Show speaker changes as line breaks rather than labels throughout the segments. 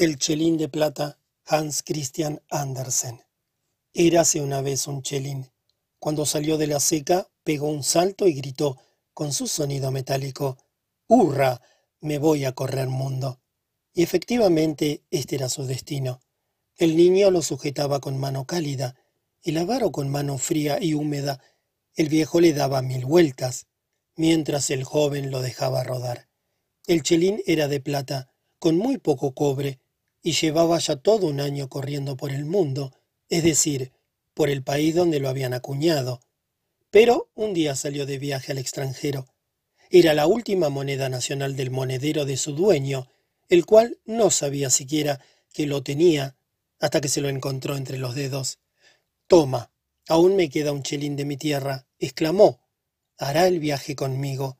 El chelín de plata, Hans Christian Andersen. Érase una vez un chelín. Cuando salió de la seca, pegó un salto y gritó, con su sonido metálico, ¡Hurra! Me voy a correr mundo. Y efectivamente este era su destino. El niño lo sujetaba con mano cálida, el avaro con mano fría y húmeda. El viejo le daba mil vueltas, mientras el joven lo dejaba rodar. El chelín era de plata, con muy poco cobre, y llevaba ya todo un año corriendo por el mundo, es decir, por el país donde lo habían acuñado. Pero un día salió de viaje al extranjero. Era la última moneda nacional del monedero de su dueño, el cual no sabía siquiera que lo tenía hasta que se lo encontró entre los dedos. Toma, aún me queda un chelín de mi tierra, exclamó. Hará el viaje conmigo.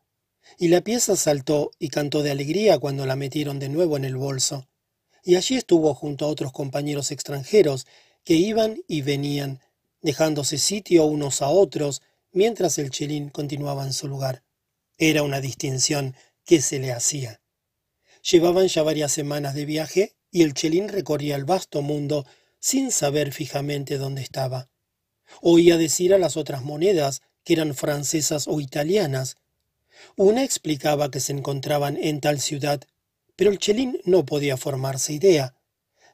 Y la pieza saltó y cantó de alegría cuando la metieron de nuevo en el bolso y allí estuvo junto a otros compañeros extranjeros que iban y venían, dejándose sitio unos a otros mientras el chelín continuaba en su lugar. Era una distinción que se le hacía. Llevaban ya varias semanas de viaje y el chelín recorría el vasto mundo sin saber fijamente dónde estaba. Oía decir a las otras monedas que eran francesas o italianas. Una explicaba que se encontraban en tal ciudad pero el chelín no podía formarse idea.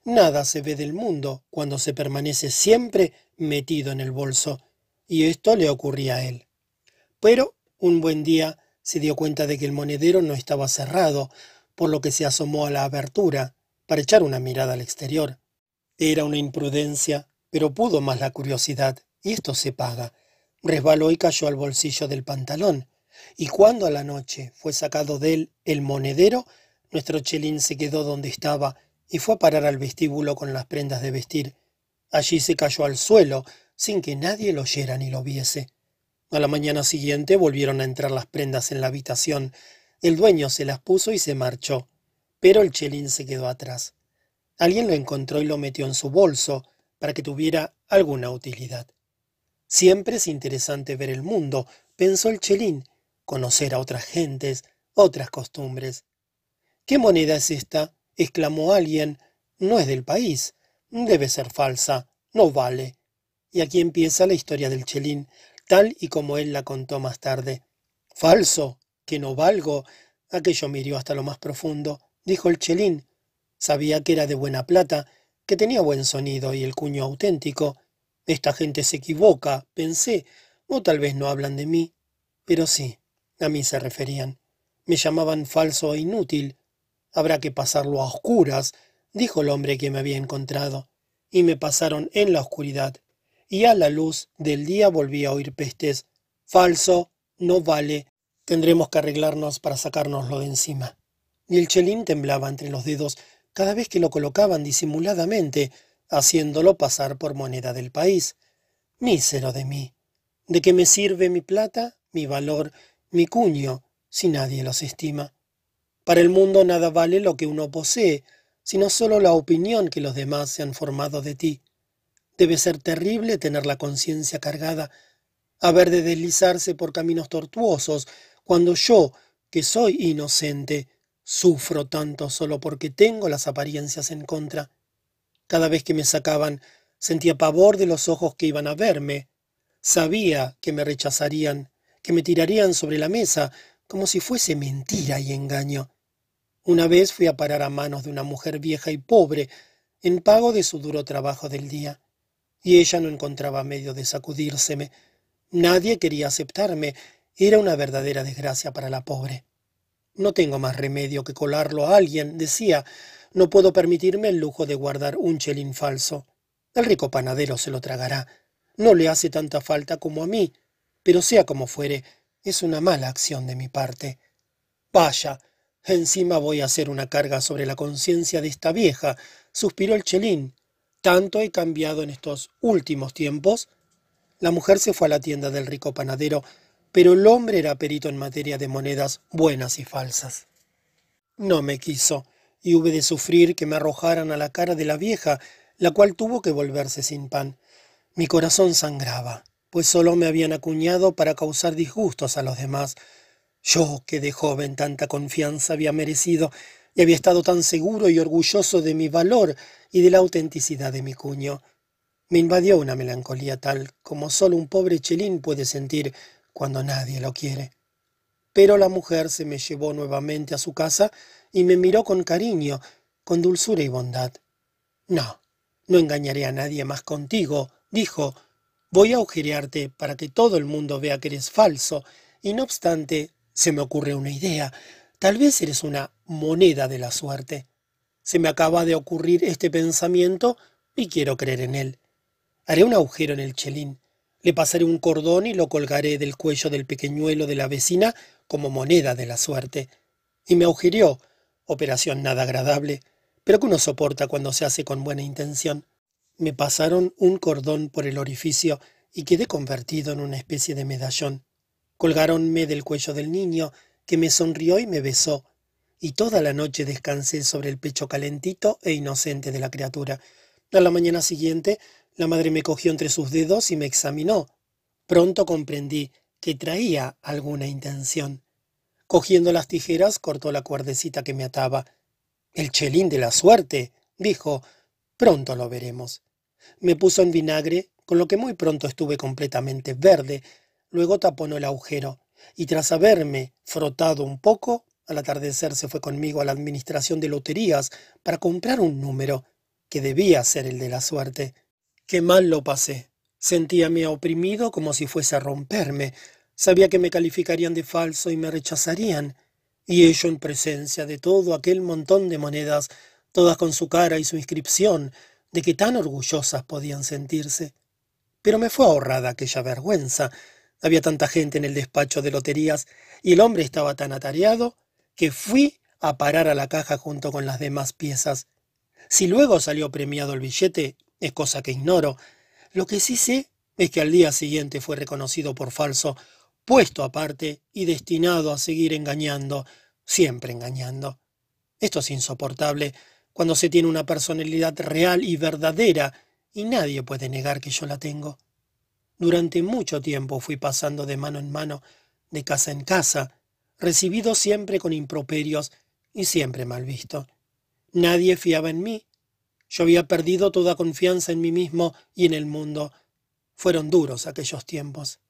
Nada se ve del mundo cuando se permanece siempre metido en el bolso, y esto le ocurría a él. Pero un buen día se dio cuenta de que el monedero no estaba cerrado, por lo que se asomó a la abertura para echar una mirada al exterior. Era una imprudencia, pero pudo más la curiosidad, y esto se paga. Resbaló y cayó al bolsillo del pantalón, y cuando a la noche fue sacado de él el monedero, nuestro chelín se quedó donde estaba y fue a parar al vestíbulo con las prendas de vestir. Allí se cayó al suelo, sin que nadie lo oyera ni lo viese. A la mañana siguiente volvieron a entrar las prendas en la habitación. El dueño se las puso y se marchó, pero el chelín se quedó atrás. Alguien lo encontró y lo metió en su bolso para que tuviera alguna utilidad. Siempre es interesante ver el mundo, pensó el chelín, conocer a otras gentes, otras costumbres. ¿Qué moneda es esta? exclamó alguien. No es del país. Debe ser falsa. No vale. Y aquí empieza la historia del chelín, tal y como él la contó más tarde. Falso. Que no valgo. Aquello me hasta lo más profundo, dijo el chelín. Sabía que era de buena plata, que tenía buen sonido y el cuño auténtico. Esta gente se equivoca, pensé, o tal vez no hablan de mí. Pero sí, a mí se referían. Me llamaban falso e inútil, Habrá que pasarlo a oscuras, dijo el hombre que me había encontrado, y me pasaron en la oscuridad, y a la luz del día volví a oír pestes. Falso, no vale, tendremos que arreglarnos para sacárnoslo de encima. Y el chelín temblaba entre los dedos cada vez que lo colocaban disimuladamente, haciéndolo pasar por moneda del país. Mísero de mí. ¿De qué me sirve mi plata, mi valor, mi cuño, si nadie los estima? Para el mundo nada vale lo que uno posee, sino solo la opinión que los demás se han formado de ti. Debe ser terrible tener la conciencia cargada, haber de deslizarse por caminos tortuosos, cuando yo, que soy inocente, sufro tanto solo porque tengo las apariencias en contra. Cada vez que me sacaban, sentía pavor de los ojos que iban a verme. Sabía que me rechazarían, que me tirarían sobre la mesa, como si fuese mentira y engaño. Una vez fui a parar a manos de una mujer vieja y pobre, en pago de su duro trabajo del día, y ella no encontraba medio de sacudírseme. Nadie quería aceptarme, era una verdadera desgracia para la pobre. No tengo más remedio que colarlo a alguien, decía, no puedo permitirme el lujo de guardar un chelín falso. El rico panadero se lo tragará. No le hace tanta falta como a mí, pero sea como fuere, es una mala acción de mi parte. Vaya, Encima voy a hacer una carga sobre la conciencia de esta vieja, suspiró el chelín. Tanto he cambiado en estos últimos tiempos. La mujer se fue a la tienda del rico panadero, pero el hombre era perito en materia de monedas buenas y falsas. No me quiso, y hube de sufrir que me arrojaran a la cara de la vieja, la cual tuvo que volverse sin pan. Mi corazón sangraba, pues solo me habían acuñado para causar disgustos a los demás. Yo, que de joven tanta confianza había merecido, y había estado tan seguro y orgulloso de mi valor y de la autenticidad de mi cuño. Me invadió una melancolía tal como solo un pobre chelín puede sentir cuando nadie lo quiere. Pero la mujer se me llevó nuevamente a su casa y me miró con cariño, con dulzura y bondad. No, no engañaré a nadie más contigo, dijo. Voy a agujerearte para que todo el mundo vea que eres falso, y no obstante, se me ocurre una idea. Tal vez eres una moneda de la suerte. Se me acaba de ocurrir este pensamiento y quiero creer en él. Haré un agujero en el chelín. Le pasaré un cordón y lo colgaré del cuello del pequeñuelo de la vecina como moneda de la suerte. Y me agujereó, operación nada agradable, pero que uno soporta cuando se hace con buena intención. Me pasaron un cordón por el orificio y quedé convertido en una especie de medallón. Colgáronme del cuello del niño, que me sonrió y me besó, y toda la noche descansé sobre el pecho calentito e inocente de la criatura. A la mañana siguiente, la madre me cogió entre sus dedos y me examinó. Pronto comprendí que traía alguna intención. Cogiendo las tijeras, cortó la cuerdecita que me ataba. El chelín de la suerte, dijo. Pronto lo veremos. Me puso en vinagre, con lo que muy pronto estuve completamente verde. Luego taponó el agujero, y tras haberme frotado un poco, al atardecer se fue conmigo a la administración de loterías para comprar un número, que debía ser el de la suerte. Qué mal lo pasé. Sentíame oprimido como si fuese a romperme. Sabía que me calificarían de falso y me rechazarían, y ello en presencia de todo aquel montón de monedas, todas con su cara y su inscripción, de que tan orgullosas podían sentirse. Pero me fue ahorrada aquella vergüenza. Había tanta gente en el despacho de loterías y el hombre estaba tan atareado que fui a parar a la caja junto con las demás piezas. Si luego salió premiado el billete, es cosa que ignoro. Lo que sí sé es que al día siguiente fue reconocido por falso puesto aparte y destinado a seguir engañando, siempre engañando. Esto es insoportable cuando se tiene una personalidad real y verdadera, y nadie puede negar que yo la tengo. Durante mucho tiempo fui pasando de mano en mano, de casa en casa, recibido siempre con improperios y siempre mal visto. Nadie fiaba en mí. Yo había perdido toda confianza en mí mismo y en el mundo. Fueron duros aquellos tiempos.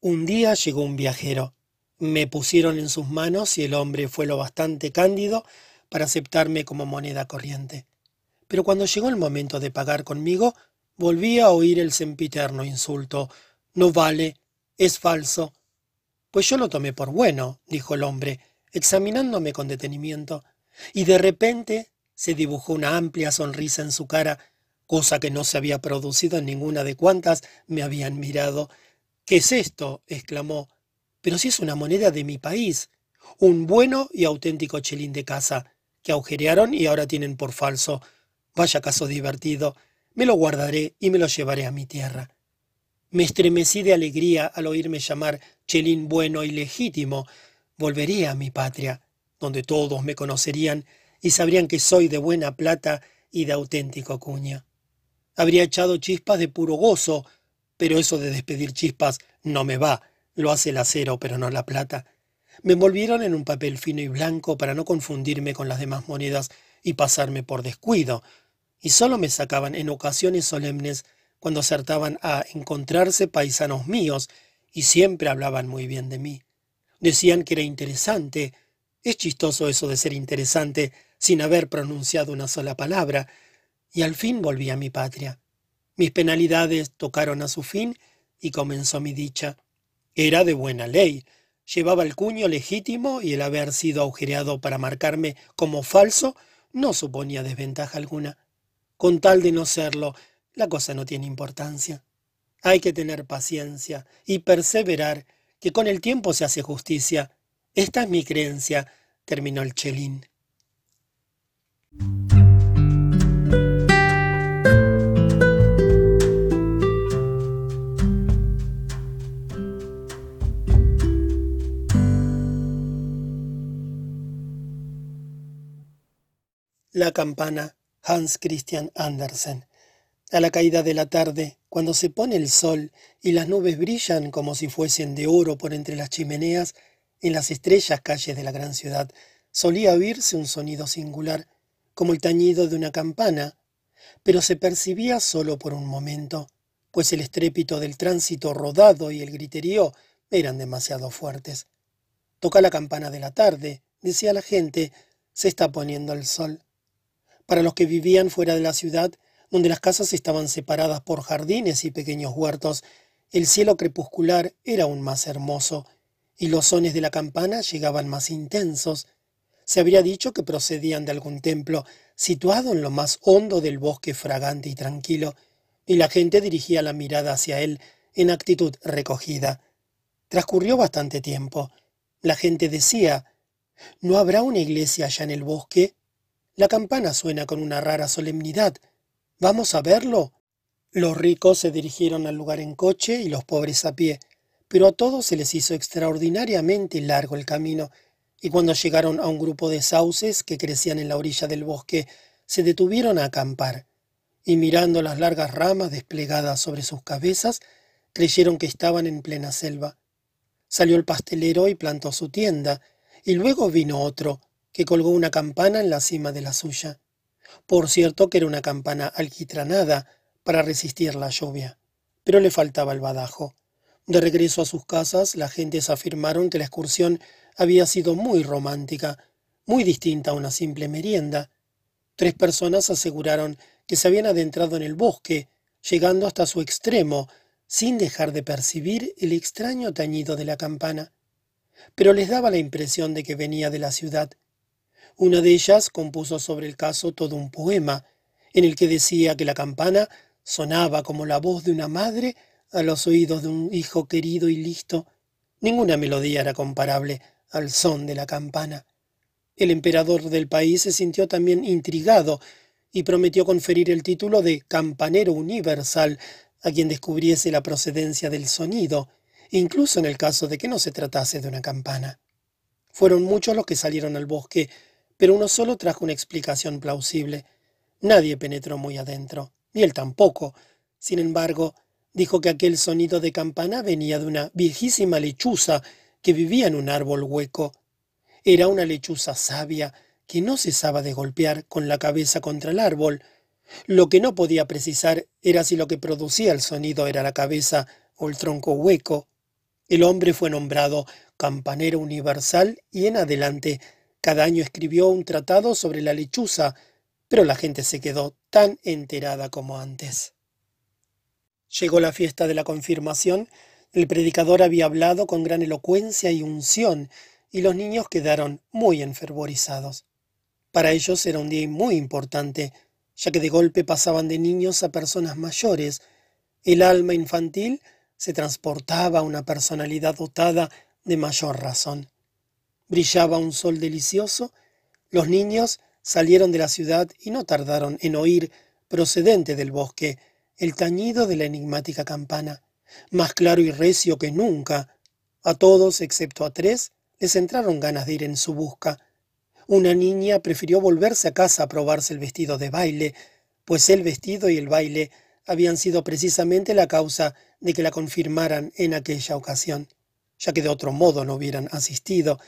Un día llegó un viajero. Me pusieron en sus manos y el hombre fue lo bastante cándido para aceptarme como moneda corriente. Pero cuando llegó el momento de pagar conmigo, volví a oír el sempiterno insulto. No vale, es falso. Pues yo lo tomé por bueno, dijo el hombre, examinándome con detenimiento, y de repente se dibujó una amplia sonrisa en su cara, cosa que no se había producido en ninguna de cuantas me habían mirado, ¿Qué es esto? exclamó. Pero si es una moneda de mi país, un bueno y auténtico chelín de casa, que agujerearon y ahora tienen por falso. Vaya caso divertido. Me lo guardaré y me lo llevaré a mi tierra. Me estremecí de alegría al oírme llamar chelín bueno y legítimo. Volveré a mi patria, donde todos me conocerían y sabrían que soy de buena plata y de auténtico cuña. Habría echado chispas de puro gozo pero eso de despedir chispas no me va, lo hace el acero, pero no la plata. Me envolvieron en un papel fino y blanco para no confundirme con las demás monedas y pasarme por descuido, y solo me sacaban en ocasiones solemnes cuando acertaban a encontrarse paisanos míos, y siempre hablaban muy bien de mí. Decían que era interesante. Es chistoso eso de ser interesante sin haber pronunciado una sola palabra. Y al fin volví a mi patria. Mis penalidades tocaron a su fin y comenzó mi dicha. Era de buena ley. Llevaba el cuño legítimo y el haber sido agujereado para marcarme como falso no suponía desventaja alguna. Con tal de no serlo, la cosa no tiene importancia. Hay que tener paciencia y perseverar, que con el tiempo se hace justicia. Esta es mi creencia, terminó el chelín. La campana, Hans Christian Andersen. A la caída de la tarde, cuando se pone el sol y las nubes brillan como si fuesen de oro por entre las chimeneas, en las estrellas calles de la gran ciudad, solía oírse un sonido singular, como el tañido de una campana, pero se percibía solo por un momento, pues el estrépito del tránsito rodado y el griterío eran demasiado fuertes. Toca la campana de la tarde, decía la gente, se está poniendo el sol. Para los que vivían fuera de la ciudad, donde las casas estaban separadas por jardines y pequeños huertos, el cielo crepuscular era aún más hermoso, y los sones de la campana llegaban más intensos. Se habría dicho que procedían de algún templo situado en lo más hondo del bosque fragante y tranquilo, y la gente dirigía la mirada hacia él en actitud recogida. Transcurrió bastante tiempo. La gente decía, ¿no habrá una iglesia allá en el bosque? La campana suena con una rara solemnidad. ¿Vamos a verlo? Los ricos se dirigieron al lugar en coche y los pobres a pie, pero a todos se les hizo extraordinariamente largo el camino, y cuando llegaron a un grupo de sauces que crecían en la orilla del bosque, se detuvieron a acampar, y mirando las largas ramas desplegadas sobre sus cabezas, creyeron que estaban en plena selva. Salió el pastelero y plantó su tienda, y luego vino otro, que colgó una campana en la cima de la suya. Por cierto que era una campana alquitranada para resistir la lluvia, pero le faltaba el badajo. De regreso a sus casas, las gentes afirmaron que la excursión había sido muy romántica, muy distinta a una simple merienda. Tres personas aseguraron que se habían adentrado en el bosque, llegando hasta su extremo, sin dejar de percibir el extraño tañido de la campana. Pero les daba la impresión de que venía de la ciudad, una de ellas compuso sobre el caso todo un poema, en el que decía que la campana sonaba como la voz de una madre a los oídos de un hijo querido y listo. Ninguna melodía era comparable al son de la campana. El emperador del país se sintió también intrigado y prometió conferir el título de campanero universal a quien descubriese la procedencia del sonido, incluso en el caso de que no se tratase de una campana. Fueron muchos los que salieron al bosque pero uno solo trajo una explicación plausible. Nadie penetró muy adentro, ni él tampoco. Sin embargo, dijo que aquel sonido de campana venía de una viejísima lechuza que vivía en un árbol hueco. Era una lechuza sabia que no cesaba de golpear con la cabeza contra el árbol. Lo que no podía precisar era si lo que producía el sonido era la cabeza o el tronco hueco. El hombre fue nombrado campanero universal y en adelante cada año escribió un tratado sobre la lechuza, pero la gente se quedó tan enterada como antes. Llegó la fiesta de la confirmación, el predicador había hablado con gran elocuencia y unción, y los niños quedaron muy enfervorizados. Para ellos era un día muy importante, ya que de golpe pasaban de niños a personas mayores. El alma infantil se transportaba a una personalidad dotada de mayor razón. Brillaba un sol delicioso. Los niños salieron de la ciudad y no tardaron en oír, procedente del bosque, el tañido de la enigmática campana, más claro y recio que nunca. A todos, excepto a tres, les entraron ganas de ir en su busca. Una niña prefirió volverse a casa a probarse el vestido de baile, pues el vestido y el baile habían sido precisamente la causa de que la confirmaran en aquella ocasión, ya que de otro modo no hubieran asistido,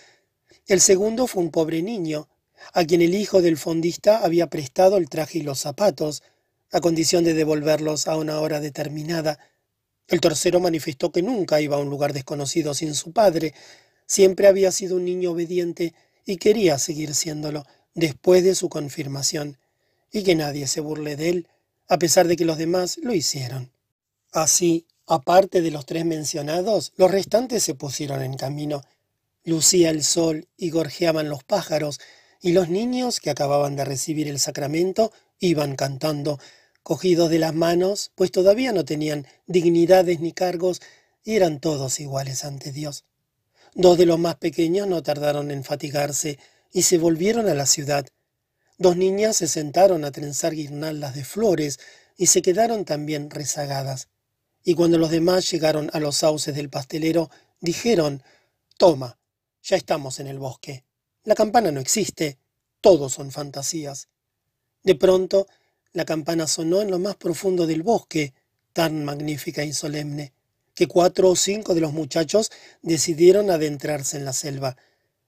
el segundo fue un pobre niño, a quien el hijo del fondista había prestado el traje y los zapatos, a condición de devolverlos a una hora determinada. El tercero manifestó que nunca iba a un lugar desconocido sin su padre, siempre había sido un niño obediente y quería seguir siéndolo después de su confirmación, y que nadie se burle de él, a pesar de que los demás lo hicieron. Así, aparte de los tres mencionados, los restantes se pusieron en camino, Lucía el sol y gorjeaban los pájaros, y los niños que acababan de recibir el sacramento iban cantando, cogidos de las manos, pues todavía no tenían dignidades ni cargos y eran todos iguales ante Dios. Dos de los más pequeños no tardaron en fatigarse y se volvieron a la ciudad. Dos niñas se sentaron a trenzar guirnaldas de flores y se quedaron también rezagadas. Y cuando los demás llegaron a los sauces del pastelero, dijeron, Toma, ya estamos en el bosque. La campana no existe. Todos son fantasías. De pronto, la campana sonó en lo más profundo del bosque, tan magnífica y solemne, que cuatro o cinco de los muchachos decidieron adentrarse en la selva.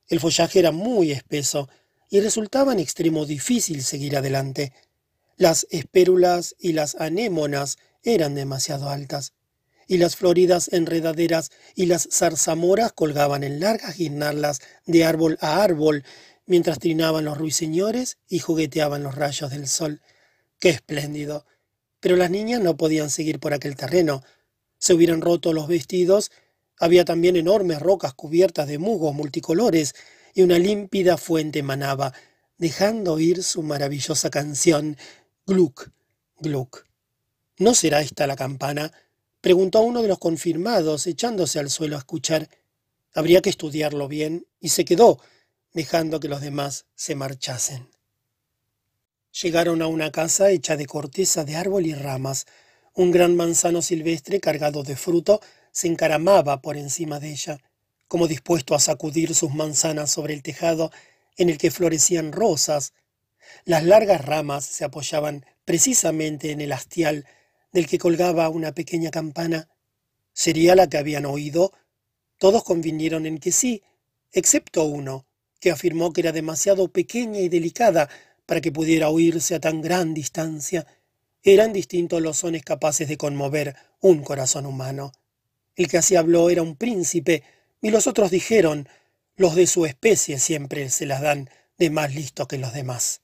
El follaje era muy espeso y resultaba en extremo difícil seguir adelante. Las espérulas y las anémonas eran demasiado altas, y las floridas enredaderas y las zarzamoras colgaban en largas guirnaldas de árbol a árbol, mientras trinaban los ruiseñores y jugueteaban los rayos del sol. ¡Qué espléndido! Pero las niñas no podían seguir por aquel terreno. Se hubieran roto los vestidos. Había también enormes rocas cubiertas de musgos multicolores, y una límpida fuente manaba, dejando oír su maravillosa canción, Gluck, Gluck. ¿No será esta la campana? Preguntó uno de los confirmados, echándose al suelo a escuchar. Habría que estudiarlo bien, y se quedó, dejando que los demás se marchasen. Llegaron a una casa hecha de corteza de árbol y ramas. Un gran manzano silvestre cargado de fruto se encaramaba por encima de ella, como dispuesto a sacudir sus manzanas sobre el tejado en el que florecían rosas. Las largas ramas se apoyaban precisamente en el hastial del que colgaba una pequeña campana. ¿Sería la que habían oído? Todos convinieron en que sí, excepto uno, que afirmó que era demasiado pequeña y delicada para que pudiera oírse a tan gran distancia. Eran distintos los sones capaces de conmover un corazón humano. El que así habló era un príncipe, y los otros dijeron, los de su especie siempre se las dan de más listo que los demás.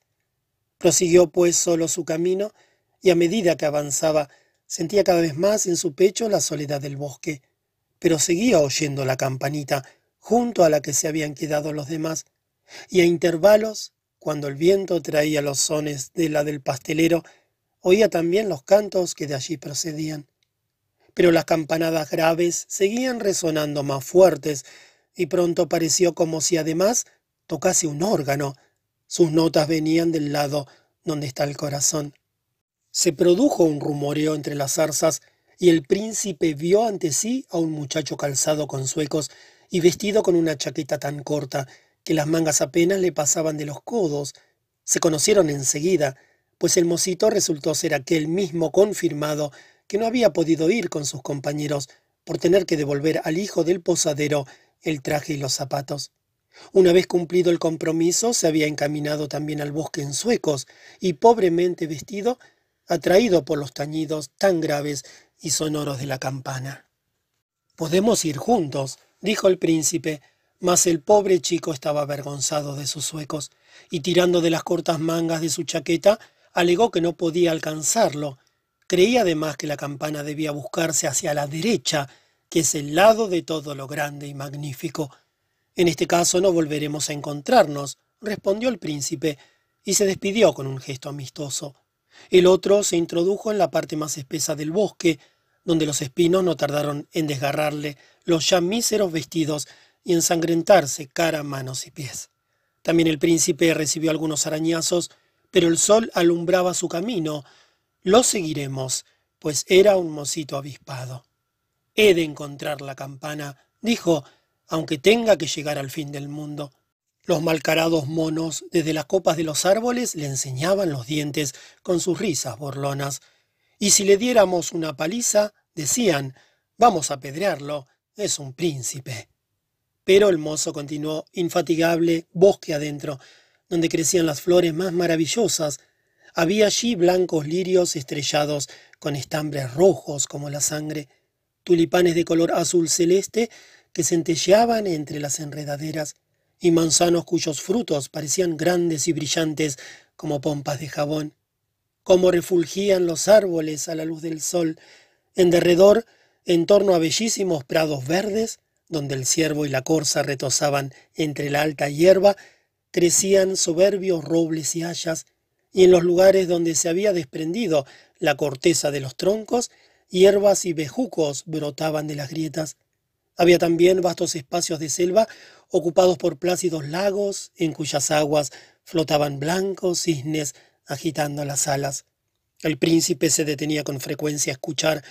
Prosiguió pues solo su camino, y a medida que avanzaba sentía cada vez más en su pecho la soledad del bosque, pero seguía oyendo la campanita junto a la que se habían quedado los demás, y a intervalos, cuando el viento traía los sones de la del pastelero, oía también los cantos que de allí procedían. Pero las campanadas graves seguían resonando más fuertes, y pronto pareció como si además tocase un órgano. Sus notas venían del lado donde está el corazón. Se produjo un rumoreo entre las zarzas y el príncipe vio ante sí a un muchacho calzado con suecos y vestido con una chaqueta tan corta que las mangas apenas le pasaban de los codos. Se conocieron enseguida, pues el mocito resultó ser aquel mismo confirmado que no había podido ir con sus compañeros por tener que devolver al hijo del posadero el traje y los zapatos. Una vez cumplido el compromiso, se había encaminado también al bosque en suecos y pobremente vestido atraído por los tañidos tan graves y sonoros de la campana. Podemos ir juntos, dijo el príncipe, mas el pobre chico estaba avergonzado de sus suecos, y tirando de las cortas mangas de su chaqueta, alegó que no podía alcanzarlo. Creía además que la campana debía buscarse hacia la derecha, que es el lado de todo lo grande y magnífico. En este caso no volveremos a encontrarnos, respondió el príncipe, y se despidió con un gesto amistoso. El otro se introdujo en la parte más espesa del bosque, donde los espinos no tardaron en desgarrarle los ya míseros vestidos y ensangrentarse cara, manos y pies. También el príncipe recibió algunos arañazos, pero el sol alumbraba su camino. Lo seguiremos, pues era un mocito avispado. He de encontrar la campana, dijo, aunque tenga que llegar al fin del mundo. Los malcarados monos desde las copas de los árboles le enseñaban los dientes con sus risas borlonas. Y si le diéramos una paliza, decían, vamos a apedrearlo, es un príncipe. Pero el mozo continuó infatigable bosque adentro, donde crecían las flores más maravillosas. Había allí blancos lirios estrellados con estambres rojos como la sangre, tulipanes de color azul celeste que centelleaban entre las enredaderas, y manzanos cuyos frutos parecían grandes y brillantes como pompas de jabón. Cómo refulgían los árboles a la luz del sol, en derredor, en torno a bellísimos prados verdes, donde el ciervo y la corza retozaban entre la alta hierba, crecían soberbios robles y hayas, y en los lugares donde se había desprendido la corteza de los troncos, hierbas y bejucos brotaban de las grietas. Había también vastos espacios de selva ocupados por plácidos lagos en cuyas aguas flotaban blancos cisnes agitando las alas. El príncipe se detenía con frecuencia a escuchar.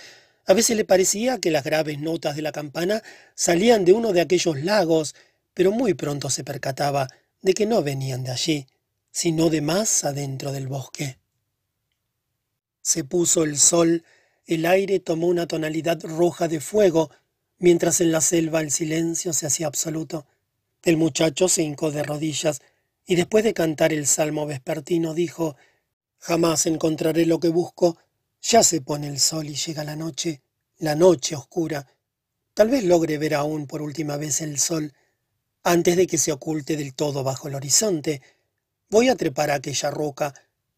A veces le parecía que las graves notas de la campana salían de uno de aquellos lagos, pero muy pronto se percataba de que no venían de allí, sino de más adentro del bosque. Se puso el sol, el aire tomó una tonalidad roja de fuego, mientras en la selva el silencio se hacía absoluto. El muchacho se hincó de rodillas y después de cantar el salmo vespertino dijo, Jamás encontraré lo que busco, ya se pone el sol y llega la noche, la noche oscura. Tal vez logre ver aún por última vez el sol, antes de que se oculte del todo bajo el horizonte. Voy a trepar a aquella roca.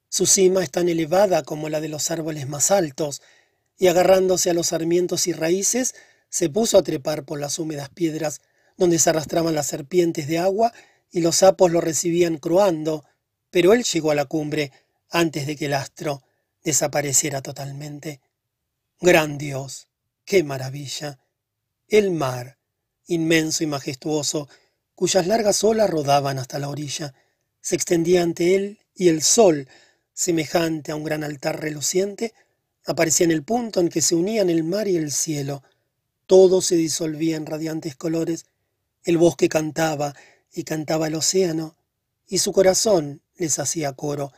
Su cima es tan elevada como la de los árboles más altos, y agarrándose a los sarmientos y raíces, se puso a trepar por las húmedas piedras donde se arrastraban las serpientes de agua y los sapos lo recibían croando, pero él llegó a la cumbre antes de que el astro desapareciera totalmente. Gran Dios, qué maravilla. El mar, inmenso y majestuoso, cuyas largas olas rodaban hasta la orilla, se extendía ante él y el sol, semejante a un gran altar reluciente, aparecía en el punto en que se unían el mar y el cielo. Todo se disolvía en radiantes colores, el bosque cantaba y cantaba el océano, y su corazón les hacía coro.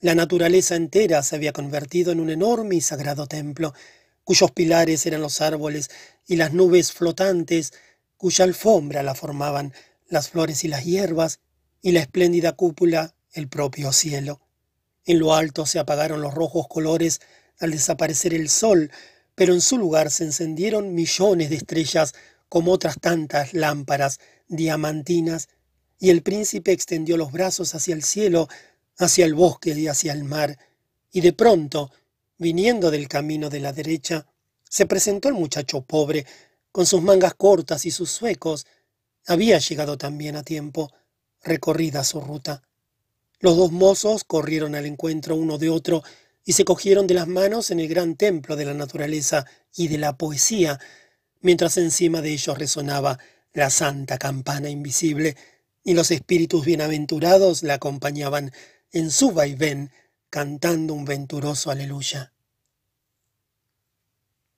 La naturaleza entera se había convertido en un enorme y sagrado templo, cuyos pilares eran los árboles y las nubes flotantes, cuya alfombra la formaban las flores y las hierbas, y la espléndida cúpula el propio cielo. En lo alto se apagaron los rojos colores al desaparecer el sol, pero en su lugar se encendieron millones de estrellas como otras tantas lámparas diamantinas, y el príncipe extendió los brazos hacia el cielo, hacia el bosque y hacia el mar, y de pronto, viniendo del camino de la derecha, se presentó el muchacho pobre, con sus mangas cortas y sus zuecos. Había llegado también a tiempo, recorrida su ruta. Los dos mozos corrieron al encuentro uno de otro y se cogieron de las manos en el gran templo de la naturaleza y de la poesía, mientras encima de ellos resonaba la santa campana invisible, y los espíritus bienaventurados la acompañaban en su vaivén, cantando un venturoso aleluya.